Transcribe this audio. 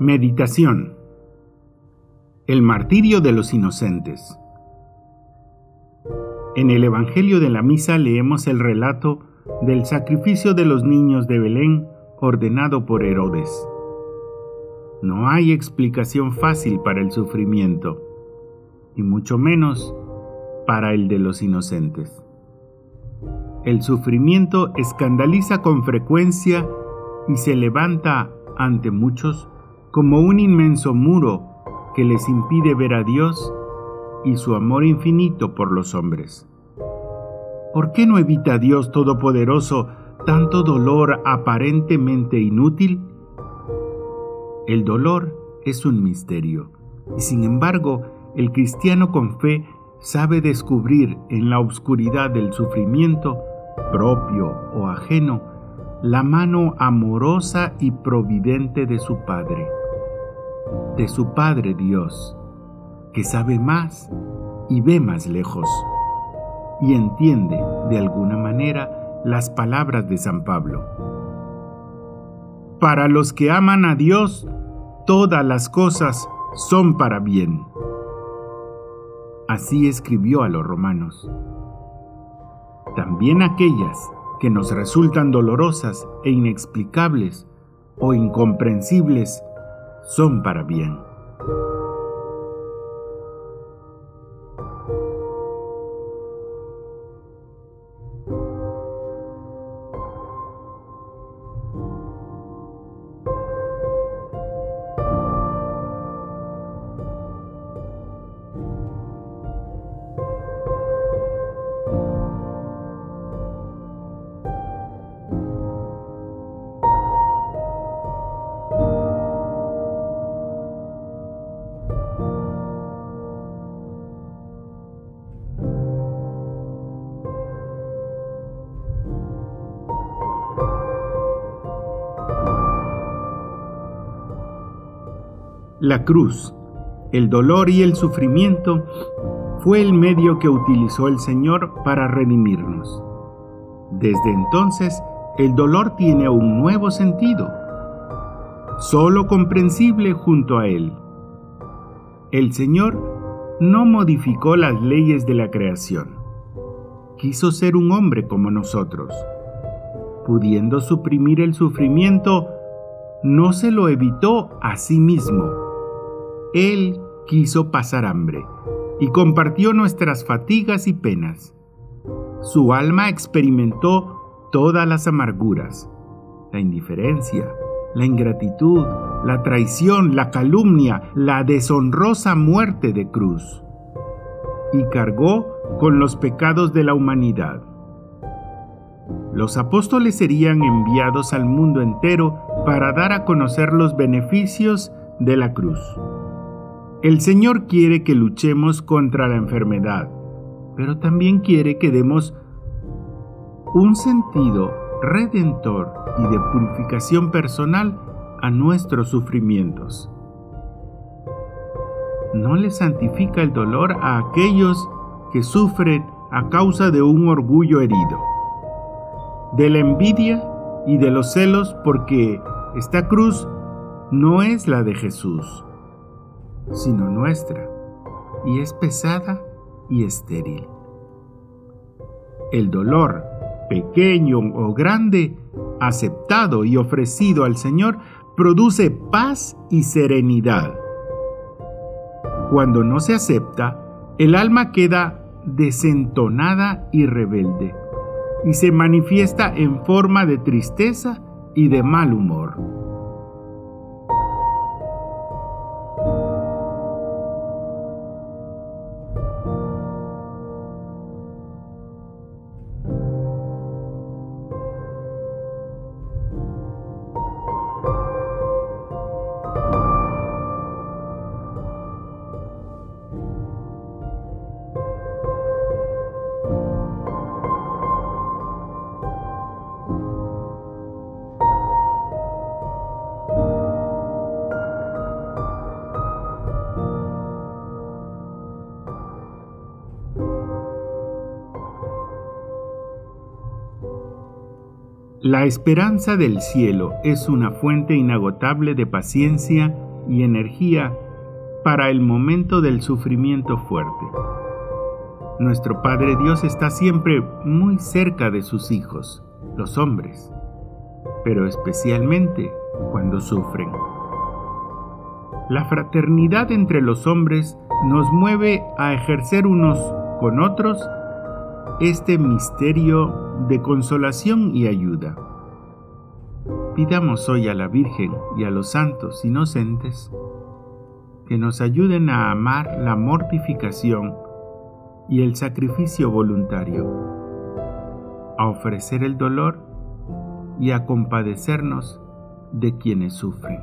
Meditación El martirio de los inocentes En el Evangelio de la Misa leemos el relato del sacrificio de los niños de Belén ordenado por Herodes. No hay explicación fácil para el sufrimiento, y mucho menos para el de los inocentes. El sufrimiento escandaliza con frecuencia y se levanta ante muchos como un inmenso muro que les impide ver a Dios y su amor infinito por los hombres. ¿Por qué no evita Dios Todopoderoso tanto dolor aparentemente inútil? El dolor es un misterio, y sin embargo, el cristiano con fe sabe descubrir en la oscuridad del sufrimiento, propio o ajeno, la mano amorosa y providente de su Padre de su Padre Dios, que sabe más y ve más lejos, y entiende de alguna manera las palabras de San Pablo. Para los que aman a Dios, todas las cosas son para bien. Así escribió a los romanos. También aquellas que nos resultan dolorosas e inexplicables o incomprensibles son para bien. La cruz, el dolor y el sufrimiento fue el medio que utilizó el Señor para redimirnos. Desde entonces, el dolor tiene un nuevo sentido, solo comprensible junto a Él. El Señor no modificó las leyes de la creación. Quiso ser un hombre como nosotros. Pudiendo suprimir el sufrimiento, no se lo evitó a sí mismo él quiso pasar hambre y compartió nuestras fatigas y penas. Su alma experimentó todas las amarguras, la indiferencia, la ingratitud, la traición, la calumnia, la deshonrosa muerte de cruz, y cargó con los pecados de la humanidad. Los apóstoles serían enviados al mundo entero para dar a conocer los beneficios de la cruz. El Señor quiere que luchemos contra la enfermedad, pero también quiere que demos un sentido redentor y de purificación personal a nuestros sufrimientos. No le santifica el dolor a aquellos que sufren a causa de un orgullo herido, de la envidia y de los celos porque esta cruz no es la de Jesús sino nuestra, y es pesada y estéril. El dolor, pequeño o grande, aceptado y ofrecido al Señor, produce paz y serenidad. Cuando no se acepta, el alma queda desentonada y rebelde, y se manifiesta en forma de tristeza y de mal humor. La esperanza del cielo es una fuente inagotable de paciencia y energía para el momento del sufrimiento fuerte. Nuestro Padre Dios está siempre muy cerca de sus hijos, los hombres, pero especialmente cuando sufren. La fraternidad entre los hombres nos mueve a ejercer unos con otros este misterio de consolación y ayuda. Pidamos hoy a la Virgen y a los santos inocentes que nos ayuden a amar la mortificación y el sacrificio voluntario, a ofrecer el dolor y a compadecernos de quienes sufren.